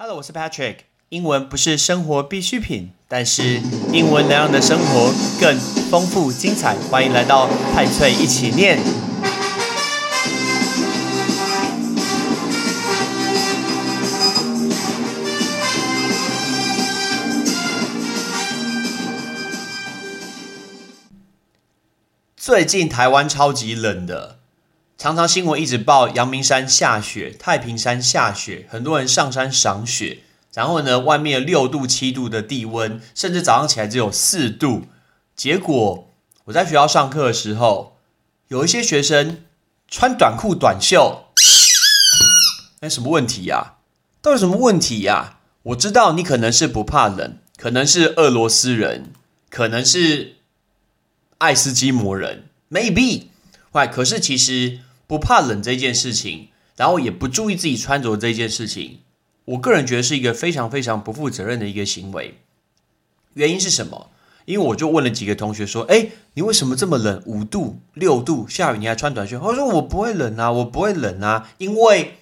Hello，我是 Patrick。英文不是生活必需品，但是英文能让你的生活更丰富精彩。欢迎来到派翠一起念。最近台湾超级冷的，常常新闻一直报阳明山下雪、太平山下雪，很多人上山赏雪。然后呢，外面六度、七度的地温，甚至早上起来只有四度。结果我在学校上课的时候，有一些学生穿短裤、短袖，哎，什么问题呀？到底什么问题呀？我知道你可能是不怕冷，可能是俄罗斯人，可能是爱斯基摩人，maybe。喂，可是其实不怕冷这件事情，然后也不注意自己穿着这件事情。我个人觉得是一个非常非常不负责任的一个行为。原因是什么？因为我就问了几个同学说：“哎，你为什么这么冷？五度、六度，下雨你还穿短袖？”他说：“我不会冷啊，我不会冷啊，因为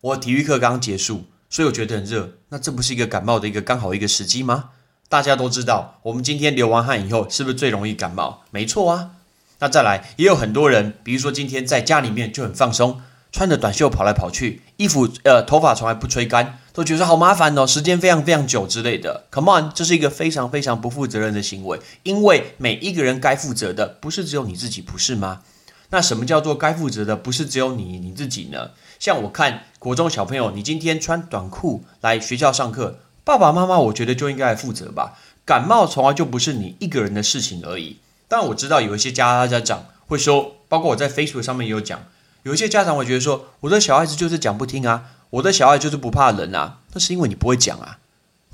我体育课刚结束，所以我觉得很热。那这不是一个感冒的一个刚好一个时机吗？大家都知道，我们今天流完汗以后，是不是最容易感冒？没错啊。那再来，也有很多人，比如说今天在家里面就很放松。”穿着短袖跑来跑去，衣服呃头发从来不吹干，都觉得好麻烦哦，时间非常非常久之类的。Come on，这是一个非常非常不负责任的行为，因为每一个人该负责的不是只有你自己，不是吗？那什么叫做该负责的不是只有你你自己呢？像我看国中小朋友，你今天穿短裤来学校上课，爸爸妈妈我觉得就应该来负责吧。感冒从来就不是你一个人的事情而已。但我知道有一些家家长会说，包括我在 Facebook 上面也有讲。有一些家长会觉得说，我的小孩子就是讲不听啊，我的小孩就是不怕冷啊，那是因为你不会讲啊，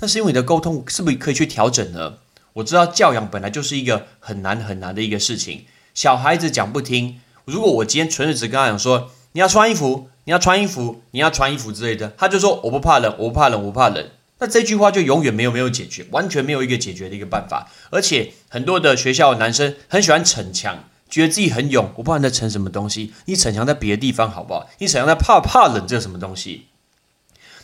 那是因为你的沟通是不是可以去调整呢？我知道教养本来就是一个很难很难的一个事情，小孩子讲不听，如果我今天纯粹只跟他讲说，你要穿衣服，你要穿衣服，你要穿衣服之类的，他就说我不怕冷，我不怕冷，我不怕冷，那这句话就永远没有没有解决，完全没有一个解决的一个办法，而且很多的学校男生很喜欢逞强。觉得自己很勇，我不知道你在逞什么东西。你逞强在别的地方好不好？你逞强在怕怕冷，这是什么东西？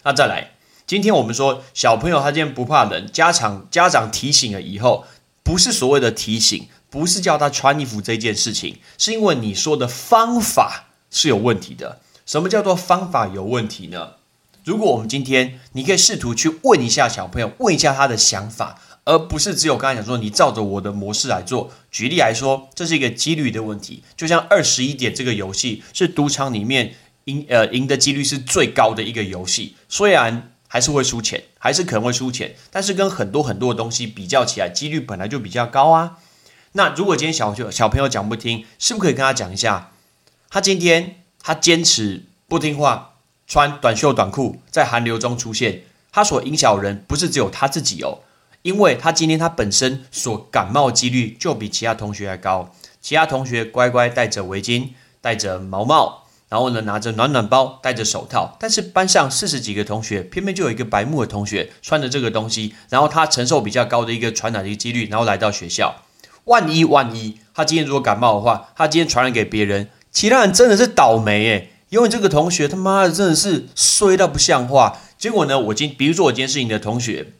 那再来，今天我们说小朋友他今天不怕冷，家长家长提醒了以后，不是所谓的提醒，不是叫他穿衣服这件事情，是因为你说的方法是有问题的。什么叫做方法有问题呢？如果我们今天你可以试图去问一下小朋友，问一下他的想法。而不是只有刚才讲说你照着我的模式来做。举例来说，这是一个几率的问题。就像二十一点这个游戏是赌场里面赢呃赢的几率是最高的一个游戏，虽然还是会输钱，还是可能会输钱，但是跟很多很多的东西比较起来，几率本来就比较高啊。那如果今天小就小朋友讲不听，是不是可以跟他讲一下？他今天他坚持不听话，穿短袖短裤在寒流中出现，他所影响人不是只有他自己哦。因为他今天他本身所感冒几率就比其他同学还高，其他同学乖乖戴着围巾，戴着毛帽，然后呢拿着暖暖包，戴着手套，但是班上四十几个同学，偏偏就有一个白目的同学穿着这个东西，然后他承受比较高的一个传染的一个几率，然后来到学校，万一万一他今天如果感冒的话，他今天传染给别人，其他人真的是倒霉诶，因为这个同学他妈的真的是衰到不像话，结果呢，我今比如说我今天是你的同学。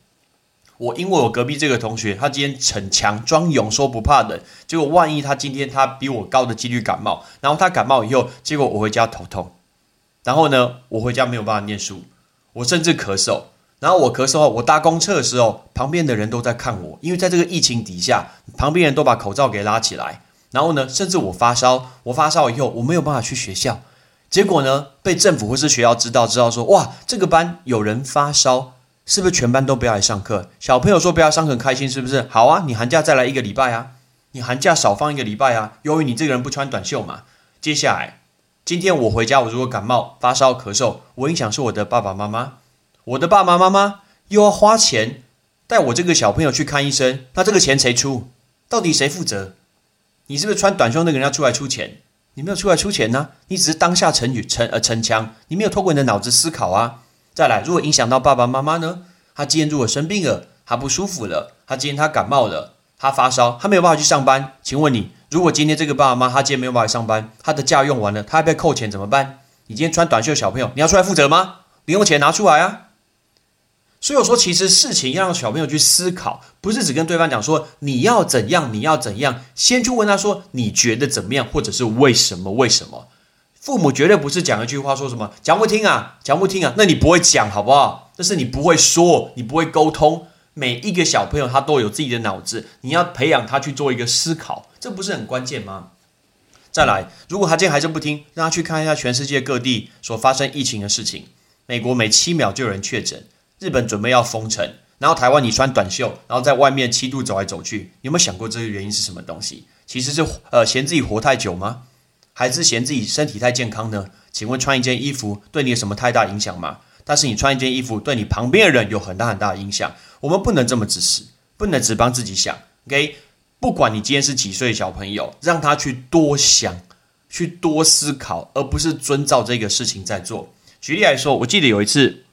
我因为我隔壁这个同学，他今天逞强装勇，说不怕冷，结果万一他今天他比我高的几率感冒，然后他感冒以后，结果我回家头痛，然后呢，我回家没有办法念书，我甚至咳嗽，然后我咳嗽，我搭公厕的时候，旁边的人都在看我，因为在这个疫情底下，旁边人都把口罩给拉起来，然后呢，甚至我发烧，我发烧以后我没有办法去学校，结果呢，被政府或是学校知道，知道说，哇，这个班有人发烧。是不是全班都不要来上课？小朋友说不要上课，开心是不是？好啊，你寒假再来一个礼拜啊，你寒假少放一个礼拜啊。由于你这个人不穿短袖嘛，接下来今天我回家，我如果感冒、发烧、咳嗽，我影响是我的爸爸妈妈，我的爸爸妈妈又要花钱带我这个小朋友去看医生，那这个钱谁出？到底谁负责？你是不是穿短袖那个人要出来出钱？你没有出来出钱呢，你只是当下成语逞呃逞强，你没有透过你的脑子思考啊。再来，如果影响到爸爸妈妈呢？他今天如果生病了，他不舒服了，他今天他感冒了，他发烧，他没有办法去上班。请问你，如果今天这个爸爸妈妈他今天没有办法上班，他的假用完了，他要被扣钱怎么办？你今天穿短袖小朋友，你要出来负责吗？零用钱拿出来啊！所以我说，其实事情要让小朋友去思考，不是只跟对方讲说你要怎样，你要怎样，先去问他说你觉得怎么样，或者是为什么？为什么？父母绝对不是讲一句话说什么讲不听啊，讲不听啊，那你不会讲好不好？但是你不会说，你不会沟通。每一个小朋友他都有自己的脑子，你要培养他去做一个思考，这不是很关键吗？再来，如果他今天还是不听，让他去看一下全世界各地所发生疫情的事情。美国每七秒就有人确诊。日本准备要封城，然后台湾你穿短袖，然后在外面七度走来走去，有没有想过这个原因是什么东西？其实是呃嫌自己活太久吗？还是嫌自己身体太健康呢？请问穿一件衣服对你有什么太大影响吗？但是你穿一件衣服对你旁边的人有很大很大的影响。我们不能这么自私，不能只帮自己想。OK，不管你今天是几岁小朋友，让他去多想，去多思考，而不是遵照这个事情在做。举例来说，我记得有一次。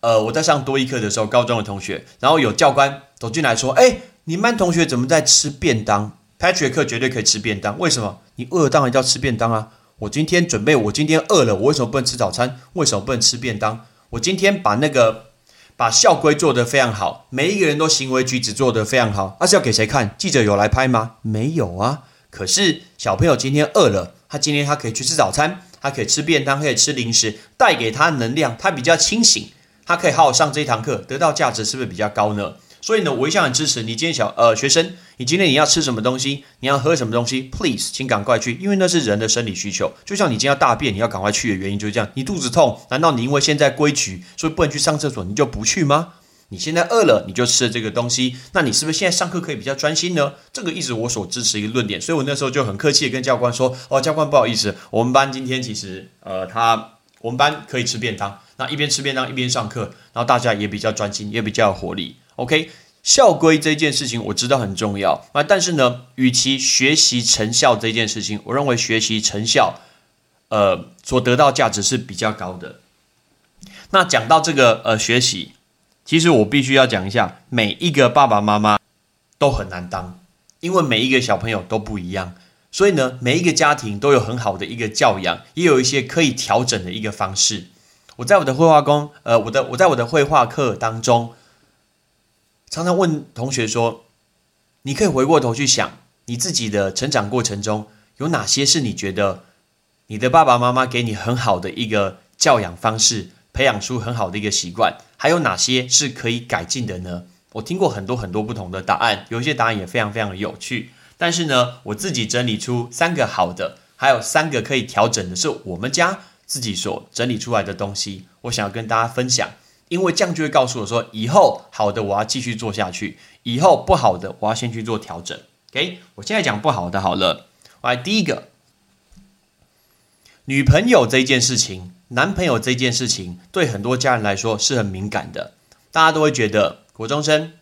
呃，我在上多一课的时候，高中的同学，然后有教官走进来说：“哎，你们班同学怎么在吃便当？Patrick 课绝对可以吃便当，为什么？你饿当然要吃便当啊！我今天准备，我今天饿了，我为什么不能吃早餐？为什么不能吃便当？我今天把那个把校规做得非常好，每一个人都行为举止做得非常好，那是要给谁看？记者有来拍吗？没有啊。可是小朋友今天饿了，他今天他可以去吃早餐，他可以吃便当，可以吃零食，带给他能量，他比较清醒。”他可以好好上这一堂课，得到价值是不是比较高呢？所以呢，我一向很支持你。今天小呃学生，你今天你要吃什么东西，你要喝什么东西，please，请赶快去，因为那是人的生理需求。就像你今天要大便，你要赶快去的原因就是这样。你肚子痛，难道你因为现在规矩，所以不能去上厕所，你就不去吗？你现在饿了，你就吃了这个东西，那你是不是现在上课可以比较专心呢？这个一直我所支持一个论点。所以我那时候就很客气的跟教官说：“哦，教官不好意思，我们班今天其实呃他我们班可以吃便当。”那一边吃便当一边上课，然后大家也比较专心，也比较有活力。OK，校规这件事情我知道很重要啊，但是呢，与其学习成效这件事情，我认为学习成效，呃，所得到价值是比较高的。那讲到这个呃学习，其实我必须要讲一下，每一个爸爸妈妈都很难当，因为每一个小朋友都不一样，所以呢，每一个家庭都有很好的一个教养，也有一些可以调整的一个方式。我在我的绘画工，呃，我的我在我的绘画课当中，常常问同学说：“你可以回过头去想，你自己的成长过程中有哪些是你觉得你的爸爸妈妈给你很好的一个教养方式，培养出很好的一个习惯？还有哪些是可以改进的呢？”我听过很多很多不同的答案，有一些答案也非常非常的有趣。但是呢，我自己整理出三个好的，还有三个可以调整的，是我们家。自己所整理出来的东西，我想要跟大家分享，因为这样就会告诉我说，以后好的我要继续做下去，以后不好的我要先去做调整。OK，我现在讲不好的好了。来，第一个，女朋友这件事情，男朋友这件事情，对很多家人来说是很敏感的，大家都会觉得，国中生、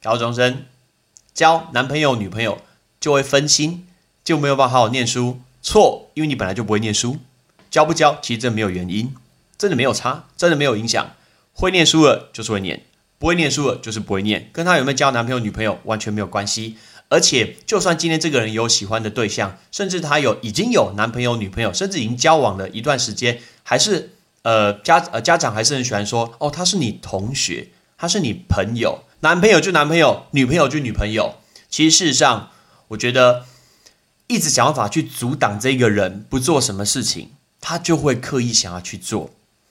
高中生交男朋友、女朋友就会分心，就没有办法好好念书。错，因为你本来就不会念书。教不教，其实这没有原因，真的没有差，真的没有影响。会念书了就是会念，不会念书了就是不会念，跟他有没有交男朋友女朋友完全没有关系。而且，就算今天这个人有喜欢的对象，甚至他有已经有男朋友女朋友，甚至已经交往了一段时间，还是呃家呃家长还是很喜欢说哦，他是你同学，他是你朋友，男朋友就男朋友，女朋友就女朋友。其实事实上，我觉得一直想办法去阻挡这个人不做什么事情。他就会刻意想要去做，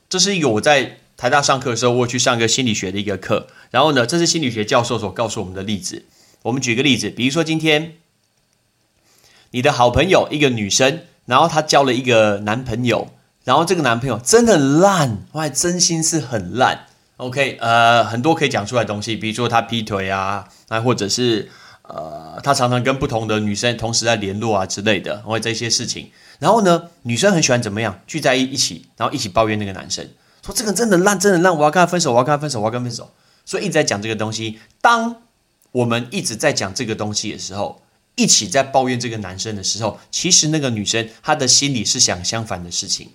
这是一个我在台大上课的时候，我去上一个心理学的一个课。然后呢，这是心理学教授所告诉我们的例子。我们举个例子，比如说今天你的好朋友一个女生，然后她交了一个男朋友，然后这个男朋友真的很烂，我还真心是很烂。OK，呃，很多可以讲出来的东西，比如说他劈腿啊，那或者是呃，他常常跟不同的女生同时在联络啊之类的，或者这些事情。然后呢，女生很喜欢怎么样聚在一一起，然后一起抱怨那个男生，说这个真的烂，真的烂，我要跟他分手，我要跟他分手，我要跟他分手。所以一直在讲这个东西。当我们一直在讲这个东西的时候，一起在抱怨这个男生的时候，其实那个女生她的心里是想相反的事情，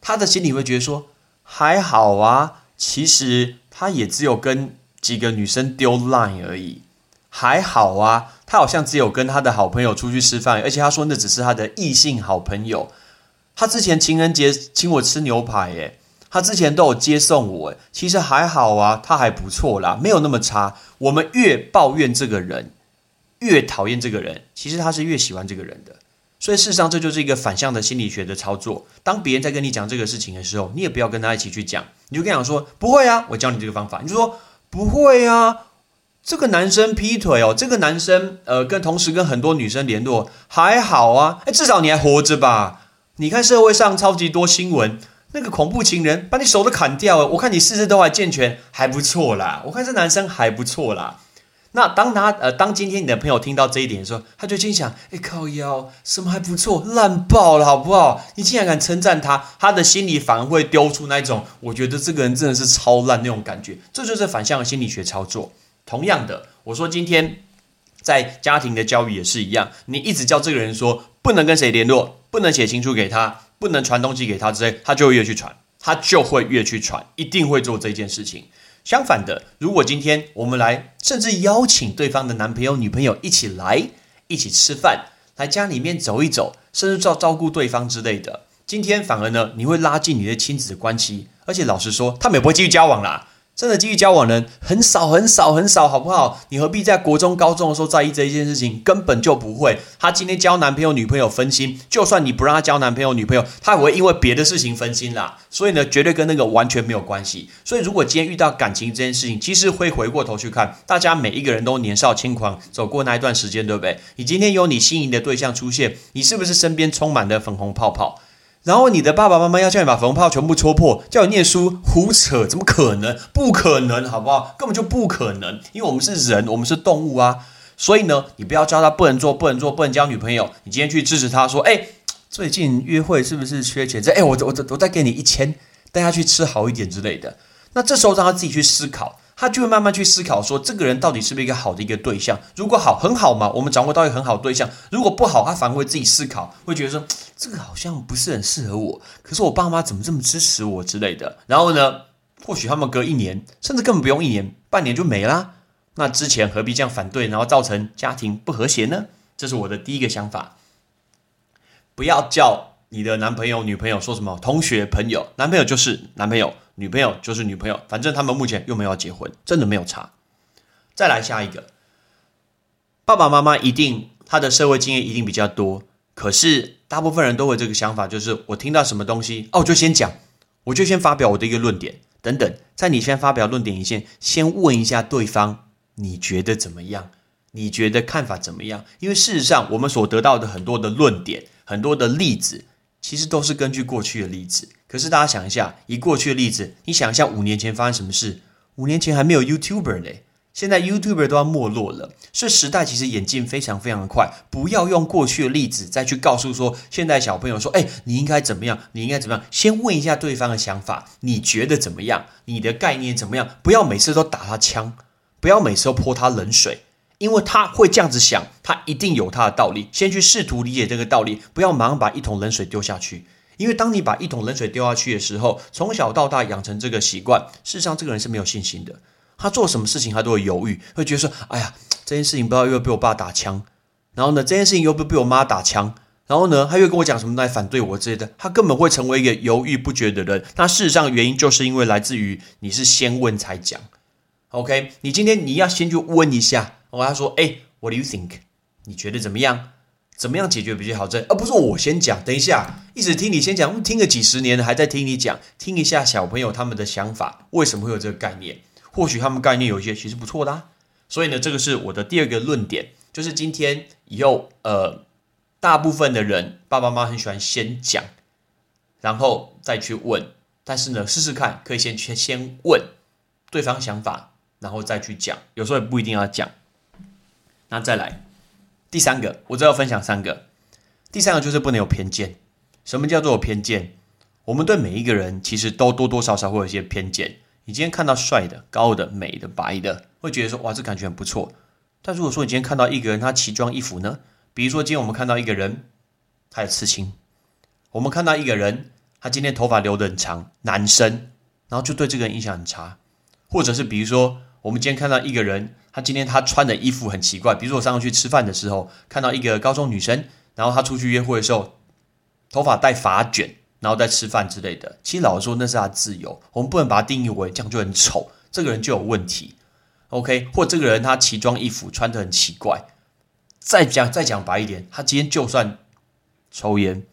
她的心里会觉得说还好啊，其实他也只有跟几个女生丢 line 而已。还好啊，他好像只有跟他的好朋友出去吃饭，而且他说那只是他的异性好朋友。他之前情人节请我吃牛排，耶，他之前都有接送我，其实还好啊，他还不错啦，没有那么差。我们越抱怨这个人，越讨厌这个人，其实他是越喜欢这个人的。所以事实上，这就是一个反向的心理学的操作。当别人在跟你讲这个事情的时候，你也不要跟他一起去讲，你就跟他说：“不会啊，我教你这个方法。”你就说：“不会啊，这个男生劈腿哦，这个男生呃，跟同时跟很多女生联络还好啊，哎，至少你还活着吧？你看社会上超级多新闻，那个恐怖情人把你手都砍掉了，我看你四肢都还健全，还不错啦。我看这男生还不错啦。”那当他呃，当今天你的朋友听到这一点的时候，他就心想：哎，靠腰，什么还不错，烂爆了，好不好？你竟然敢称赞他，他的心里反而会丢出那种，我觉得这个人真的是超烂那种感觉。这就是反向的心理学操作。同样的，我说今天在家庭的教育也是一样，你一直叫这个人说不能跟谁联络，不能写情书给他，不能传东西给他之类，他就会越去传，他就会越去传，一定会做这件事情。相反的，如果今天我们来，甚至邀请对方的男朋友、女朋友一起来，一起吃饭，来家里面走一走，甚至照照顾对方之类的，今天反而呢，你会拉近你的亲子关系，而且老实说，他们也不会继续交往啦。真的继续交往的人很少很少很少，好不好？你何必在国中、高中的时候在意这一件事情？根本就不会。他今天交男朋友、女朋友分心，就算你不让他交男朋友、女朋友，他也会因为别的事情分心啦。所以呢，绝对跟那个完全没有关系。所以，如果今天遇到感情这件事情，其实会回过头去看，大家每一个人都年少轻狂，走过那一段时间，对不对？你今天有你心仪的对象出现，你是不是身边充满了粉红泡泡？然后你的爸爸妈妈要叫你把粉红泡全部戳破，叫你念书，胡扯，怎么可能？不可能，好不好？根本就不可能，因为我们是人，我们是动物啊。所以呢，你不要教他不能做，不能做，不能交女朋友。你今天去支持他说，哎，最近约会是不是缺钱？这，哎，我我我再给你一千，带他去吃好一点之类的。那这时候让他自己去思考。他就会慢慢去思考，说这个人到底是不是一个好的一个对象？如果好，很好嘛，我们掌握到一个很好对象。如果不好，他反而会自己思考，会觉得说这个好像不是很适合我。可是我爸妈怎么这么支持我之类的？然后呢，或许他们隔一年，甚至根本不用一年，半年就没啦。那之前何必这样反对，然后造成家庭不和谐呢？这是我的第一个想法。不要叫你的男朋友、女朋友说什么同学、朋友，男朋友就是男朋友。女朋友就是女朋友，反正他们目前又没有结婚，真的没有差。再来下一个，爸爸妈妈一定他的社会经验一定比较多，可是大部分人都会这个想法，就是我听到什么东西哦，就先讲，我就先发表我的一个论点等等。在你先发表论点以前，先问一下对方，你觉得怎么样？你觉得看法怎么样？因为事实上，我们所得到的很多的论点，很多的例子。其实都是根据过去的例子，可是大家想一下，以过去的例子，你想一下五年前发生什么事？五年前还没有 YouTuber 呢，现在 YouTuber 都要没落了，所以时代其实演进非常非常的快。不要用过去的例子再去告诉说现在小朋友说，哎，你应该怎么样？你应该怎么样？先问一下对方的想法，你觉得怎么样？你的概念怎么样？不要每次都打他枪，不要每次都泼他冷水。因为他会这样子想，他一定有他的道理。先去试图理解这个道理，不要马上把一桶冷水丢下去。因为当你把一桶冷水丢下去的时候，从小到大养成这个习惯，事实上这个人是没有信心的。他做什么事情他都会犹豫，会觉得说：“哎呀，这件事情不知道又被我爸打枪，然后呢，这件事情又不被我妈打枪，然后呢，他又跟我讲什么来反对我之类的。”他根本会成为一个犹豫不决的人。那事实上原因就是因为来自于你是先问才讲。OK，你今天你要先去问一下。我跟他说：“哎，What do you think？你觉得怎么样？怎么样解决比较好？这而不是我先讲。等一下，一直听你先讲，听了几十年，还在听你讲。听一下小朋友他们的想法，为什么会有这个概念？或许他们概念有一些其实不错的。所以呢，这个是我的第二个论点，就是今天以后，呃，大部分的人爸爸妈妈很喜欢先讲，然后再去问。但是呢，试试看，可以先先先问对方想法，然后再去讲。有时候也不一定要讲。”那再来第三个，我只要分享三个。第三个就是不能有偏见。什么叫做偏见？我们对每一个人其实都多多少少会有一些偏见。你今天看到帅的、高的、美的、白的，会觉得说哇，这感觉很不错。但如果说你今天看到一个人他奇装异服呢？比如说今天我们看到一个人他有刺青，我们看到一个人他今天头发留的很长，男生，然后就对这个人印象很差。或者是比如说我们今天看到一个人。他今天他穿的衣服很奇怪，比如说我上次去吃饭的时候，看到一个高中女生，然后她出去约会的时候，头发戴发卷，然后再吃饭之类的。其实老实说，那是他自由，我们不能把他定义为这样就很丑，这个人就有问题。OK，或这个人他奇装异服，穿得很奇怪。再讲再讲白一点，他今天就算抽烟，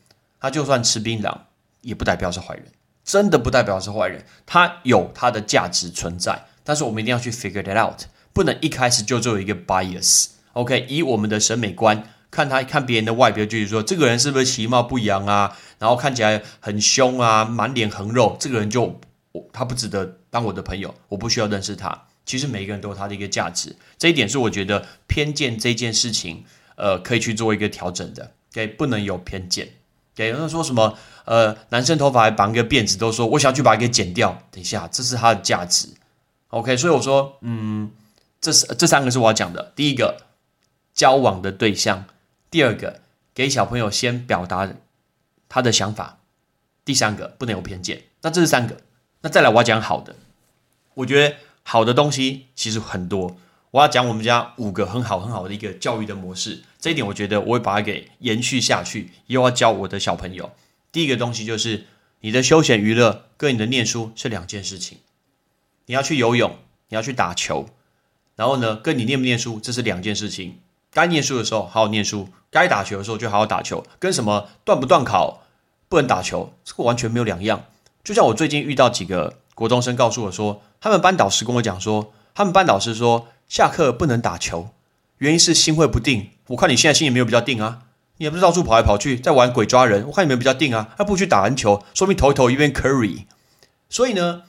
他就算吃槟榔，也不代表是坏人，真的不代表是坏人。他有他的价值存在，但是我们一定要去 figure it out，不能一开始就做一个 bias。OK，以我们的审美观看他看别人的外表，就是说这个人是不是其貌不扬啊？然后看起来很凶啊，满脸横肉，这个人就我他不值得当我的朋友，我不需要认识他。其实每一个人都有他的一个价值，这一点是我觉得偏见这件事情，呃，可以去做一个调整的。OK，不能有偏见。OK，有人说什么，呃，男生头发还绑个辫子，都说我想去把它给剪掉。等一下，这是他的价值。OK，所以我说，嗯，这是这三个是我要讲的。第一个，交往的对象；第二个，给小朋友先表达他的想法；第三个，不能有偏见。那这是三个。那再来，我要讲好的。我觉得。好的东西其实很多，我要讲我们家五个很好很好的一个教育的模式，这一点我觉得我会把它给延续下去，又要教我的小朋友。第一个东西就是你的休闲娱乐跟你的念书是两件事情，你要去游泳，你要去打球，然后呢，跟你念不念书这是两件事情。该念书的时候好好念书，该打球的时候就好好打球，跟什么断不断考、不能打球，这个完全没有两样。就像我最近遇到几个。国中生告诉我说，他们班导师跟我讲说，他们班导师说下课不能打球，原因是心会不定。我看你现在心也没有比较定啊，你也不是到处跑来跑去在玩鬼抓人，我看你没有比较定啊，还不如去打篮球，说明投一投一边 Curry。所以呢，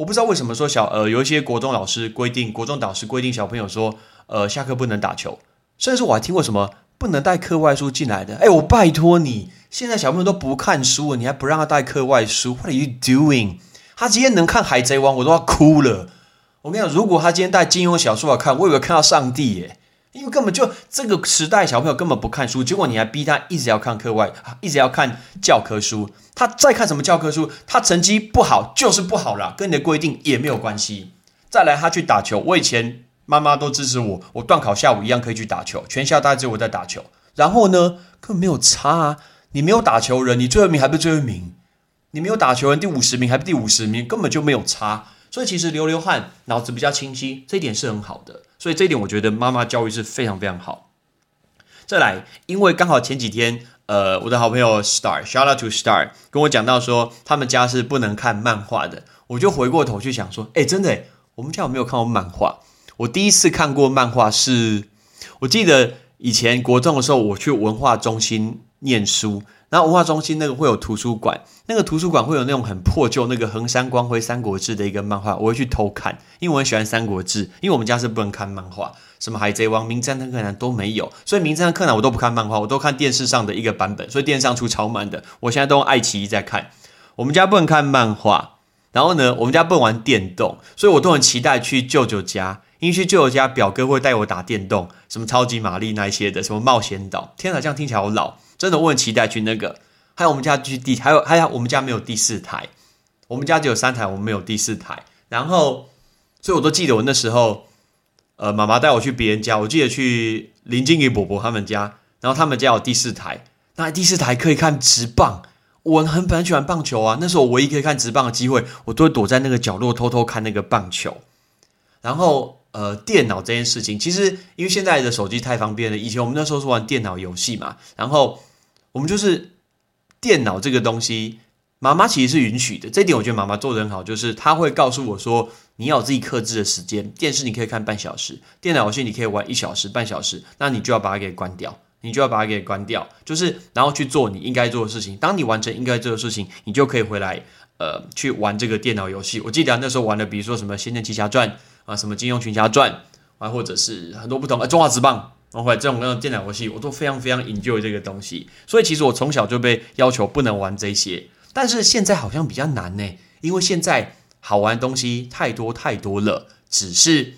我不知道为什么说小呃有一些国中老师规定，国中导师规定小朋友说，呃下课不能打球，甚至我还听过什么不能带课外书进来的。哎，我拜托你，现在小朋友都不看书了，你还不让他带课外书？What are you doing？他今天能看《海贼王》，我都要哭了。我跟你讲，如果他今天带金庸小说来看，我以为看到上帝耶！因为根本就这个时代，小朋友根本不看书，结果你还逼他一直要看课外，一直要看教科书。他再看什么教科书，他成绩不好就是不好了，跟你的规定也没有关系。再来，他去打球，我以前妈妈都支持我，我断考下午一样可以去打球，全校大家只有我在打球。然后呢，根本没有差啊！你没有打球人，你最后一名还不是最后一名？你没有打球人第五十名还是第五十名，根本就没有差。所以其实流流汗，脑子比较清晰，这一点是很好的。所以这一点我觉得妈妈教育是非常非常好。再来，因为刚好前几天，呃，我的好朋友 Star，Shout out to Star，跟我讲到说他们家是不能看漫画的，我就回过头去想说，哎，真的，我们家有没有看过漫画？我第一次看过漫画是，我记得以前国中的时候，我去文化中心念书。然后文化中心那个会有图书馆，那个图书馆会有那种很破旧那个横山光辉《三国志》的一个漫画，我会去偷看，因为我很喜欢《三国志》，因为我们家是不能看漫画，什么《海贼王》《名侦探柯南》都没有，所以《名侦探柯南》我都不看漫画，我都看电视上的一个版本，所以电视上出超慢的，我现在都用爱奇艺在看。我们家不能看漫画，然后呢，我们家不能玩电动，所以我都很期待去舅舅家，因为去舅舅家表哥会带我打电动，什么超级玛丽那一些的，什么冒险岛，天哪，这样听起来好老。真的，我很期待去那个。还有我们家去第，还有还有我们家没有第四台，我们家只有三台，我们没有第四台。然后，所以我都记得我那时候，呃，妈妈带我去别人家，我记得去林经理伯伯他们家，然后他们家有第四台，那第四台可以看直棒。我很很喜欢棒球啊，那时候我唯一可以看直棒的机会，我都会躲在那个角落偷偷看那个棒球。然后，呃，电脑这件事情，其实因为现在的手机太方便了，以前我们那时候是玩电脑游戏嘛，然后我们就是电脑这个东西，妈妈其实是允许的，这点我觉得妈妈做的很好，就是她会告诉我说，你要有自己克制的时间，电视你可以看半小时，电脑游戏你可以玩一小时、半小时，那你就要把它给关掉，你就要把它给关掉，就是然后去做你应该做的事情。当你完成应该做的事情，你就可以回来，呃，去玩这个电脑游戏。我记得那时候玩的，比如说什么《仙剑奇侠传》。啊，什么《金庸群侠传》啊，或者是很多不同啊，《中华职棒》或者这种各样电脑游戏，我都非常非常 enjoy 这个东西。所以其实我从小就被要求不能玩这些，但是现在好像比较难呢，因为现在好玩的东西太多太多了。只是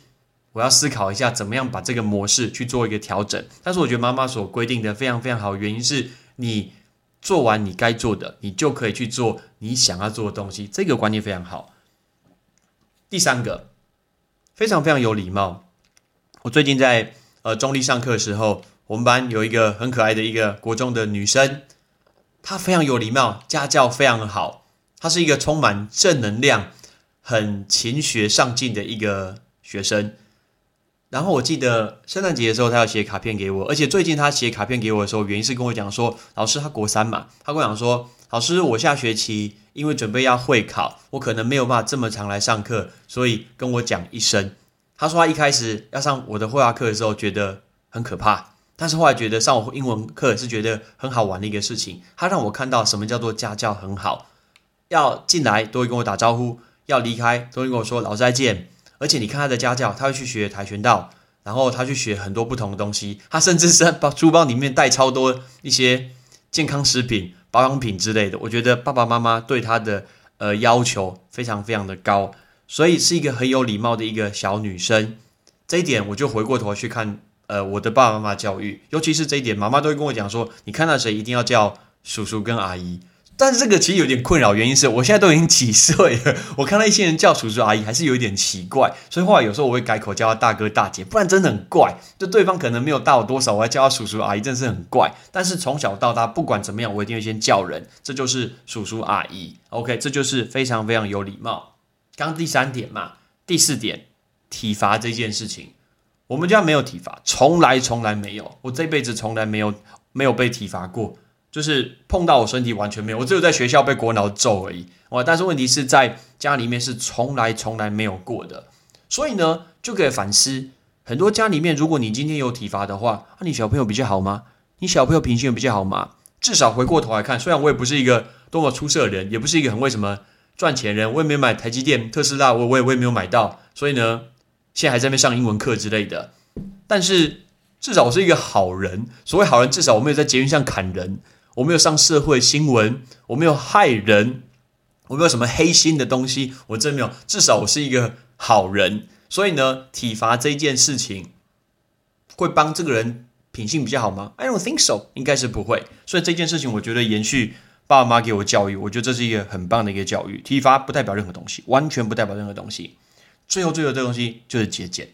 我要思考一下，怎么样把这个模式去做一个调整。但是我觉得妈妈所规定的非常非常好，原因是你做完你该做的，你就可以去做你想要做的东西。这个观念非常好。第三个。非常非常有礼貌。我最近在呃中立上课的时候，我们班有一个很可爱的一个国中的女生，她非常有礼貌，家教非常好，她是一个充满正能量、很勤学上进的一个学生。然后我记得圣诞节的时候，他要写卡片给我，而且最近他写卡片给我的时候，原因是跟我讲说，老师他国三嘛，他跟我讲说，老师我下学期因为准备要会考，我可能没有办法这么常来上课，所以跟我讲一声。他说他一开始要上我的绘画课的时候觉得很可怕，但是后来觉得上我英文课是觉得很好玩的一个事情。他让我看到什么叫做家教很好，要进来都会跟我打招呼，要离开都会跟我说老师再见。而且你看他的家教，他会去学跆拳道，然后他去学很多不同的东西。他甚至是把书包里面带超多一些健康食品、保养品之类的。我觉得爸爸妈妈对他的呃要求非常非常的高，所以是一个很有礼貌的一个小女生。这一点我就回过头去看呃我的爸爸妈妈教育，尤其是这一点，妈妈都会跟我讲说，你看到谁一定要叫叔叔跟阿姨。但是这个其实有点困扰，原因是我现在都已经几岁了，我看到一些人叫叔叔阿姨还是有一点奇怪，所以后来有时候我会改口叫他大哥大姐，不然真的很怪。就对方可能没有大我多少，我还叫他叔叔阿姨，真是很怪。但是从小到大，不管怎么样，我一定会先叫人，这就是叔叔阿姨。OK，这就是非常非常有礼貌。刚第三点嘛，第四点，体罚这件事情，我们家没有体罚，从来从来没有，我这辈子从来没有没有被体罚过。就是碰到我身体完全没有，我只有在学校被国脑揍而已。哇！但是问题是在家里面是从来从来没有过的，所以呢就可以反思很多家里面，如果你今天有体罚的话，那你小朋友比较好吗？你小朋友品性比较好吗？至少回过头来看，虽然我也不是一个多么出色的人，也不是一个很为什么赚钱人，我也没有买台积电、特斯拉，我我也我也没有买到，所以呢，现在还在那边上英文课之类的。但是至少我是一个好人，所谓好人，至少我没有在捷运上砍人。我没有上社会新闻，我没有害人，我没有什么黑心的东西，我真没有。至少我是一个好人，所以呢，体罚这件事情会帮这个人品性比较好吗？I don't think so，应该是不会。所以这件事情，我觉得延续爸爸妈给我教育，我觉得这是一个很棒的一个教育。体罚不代表任何东西，完全不代表任何东西。最后，最后这东西就是节俭。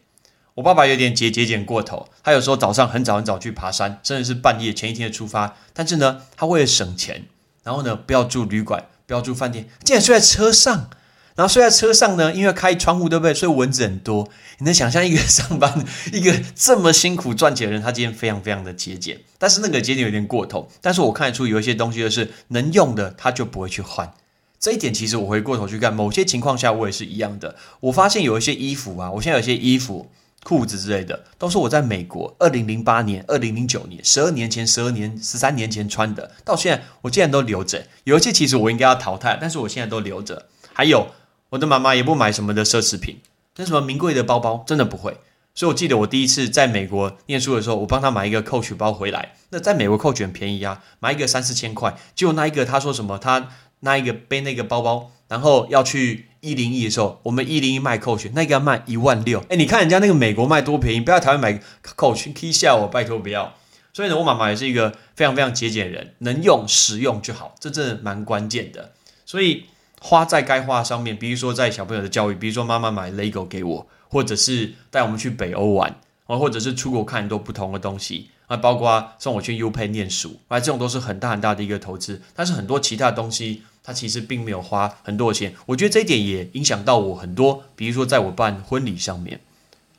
我爸爸有点节节俭过头，他有时候早上很早很早去爬山，甚至是半夜前一天的出发。但是呢，他为了省钱，然后呢，不要住旅馆，不要住饭店，竟然睡在车上。然后睡在车上呢，因为开窗户对不对？所以蚊子很多。你能想象一个上班 一个这么辛苦赚钱的人，他今天非常非常的节俭。但是那个节俭有点过头。但是我看得出有一些东西就是能用的，他就不会去换。这一点其实我回过头去看，某些情况下我也是一样的。我发现有一些衣服啊，我现在有些衣服。裤子之类的，都是我在美国二零零八年、二零零九年、十二年前、十二年、十三年前穿的，到现在我竟然都留着。有一些其实我应该要淘汰，但是我现在都留着。还有我的妈妈也不买什么的奢侈品，跟什么名贵的包包真的不会。所以我记得我第一次在美国念书的时候，我帮他买一个 Coach 包回来。那在美国 Coach 很便宜啊，买一个三四千块。结果那一个他说什么，他那一个背那个包包，然后要去。一零一的时候，我们一零一卖 Coach，那个要卖一万六。哎，你看人家那个美国卖多便宜，不要台湾买 Coach，可以吓我，拜托不要。所以呢，我妈妈也是一个非常非常节俭人，能用实用就好，这真的蛮关键的。所以花在该花上面，比如说在小朋友的教育，比如说妈妈买 Lego 给我，或者是带我们去北欧玩，啊，或者是出国看很多不同的东西，啊，包括送我去 U 配念书，啊，这种都是很大很大的一个投资。但是很多其他东西。他其实并没有花很多钱，我觉得这一点也影响到我很多。比如说，在我办婚礼上面，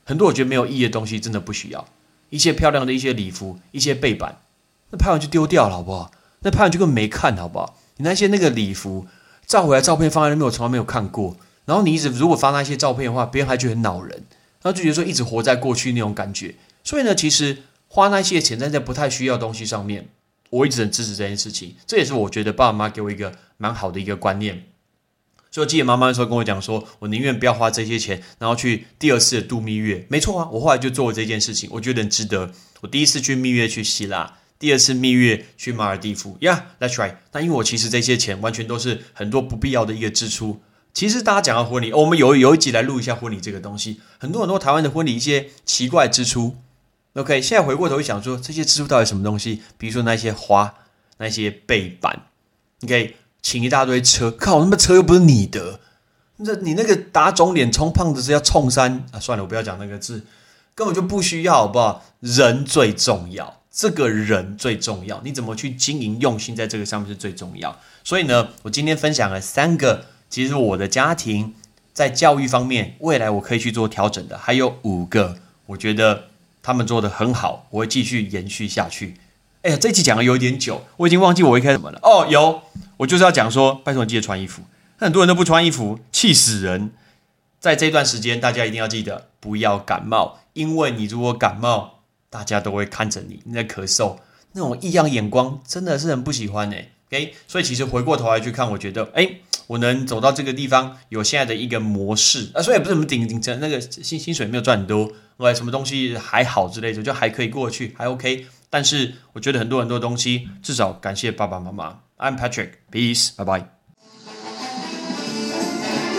很多我觉得没有意义的东西，真的不需要。一些漂亮的一些礼服，一些背板，那拍完就丢掉了，好不好？那拍完就跟没看，好不好？你那些那个礼服照回来照片放在那边，我从来没有看过。然后你一直如果发那些照片的话，别人还觉得很恼人，然后就觉得说一直活在过去那种感觉。所以呢，其实花那些钱在这不太需要东西上面。我一直很支持这件事情，这也是我觉得爸爸妈妈给我一个蛮好的一个观念。所以我记得妈妈的时候跟我讲说，我宁愿不要花这些钱，然后去第二次的度蜜月。没错啊，我后来就做了这件事情，我觉得很值得。我第一次去蜜月去希腊，第二次蜜月去马尔地夫，Yeah，that's right。那因为我其实这些钱完全都是很多不必要的一个支出。其实大家讲到婚礼，我们有有一集来录一下婚礼这个东西，很多很多台湾的婚礼一些奇怪支出。OK，现在回过头想说，这些支出到底什么东西？比如说那些花、那些背板，OK，请一大堆车，靠，那么车又不是你的，那你那个打肿脸充胖子是要冲山啊？算了，我不要讲那个字，根本就不需要，好不好？人最重要，这个人最重要，你怎么去经营用心在这个上面是最重要。所以呢，我今天分享了三个，其实我的家庭在教育方面未来我可以去做调整的，还有五个，我觉得他们做的很好，我会继续延续下去。哎呀，这期讲的有点久，我已经忘记我一开始什么了。哦，有，我就是要讲说，拜托你记得穿衣服。很多人都不穿衣服，气死人。在这段时间，大家一定要记得不要感冒，因为你如果感冒，大家都会看着你，你在咳嗽，那种异样眼光真的是很不喜欢哎。OK，所以其实回过头来去看，我觉得，哎，我能走到这个地方，有现在的一个模式啊，所以也不是什么顶顶层那个薪薪水没有赚很多，喂，什么东西还好之类的，就还可以过去，还 OK。但是我觉得很多很多东西，至少感谢爸爸妈妈。I'm Patrick，peace，拜拜。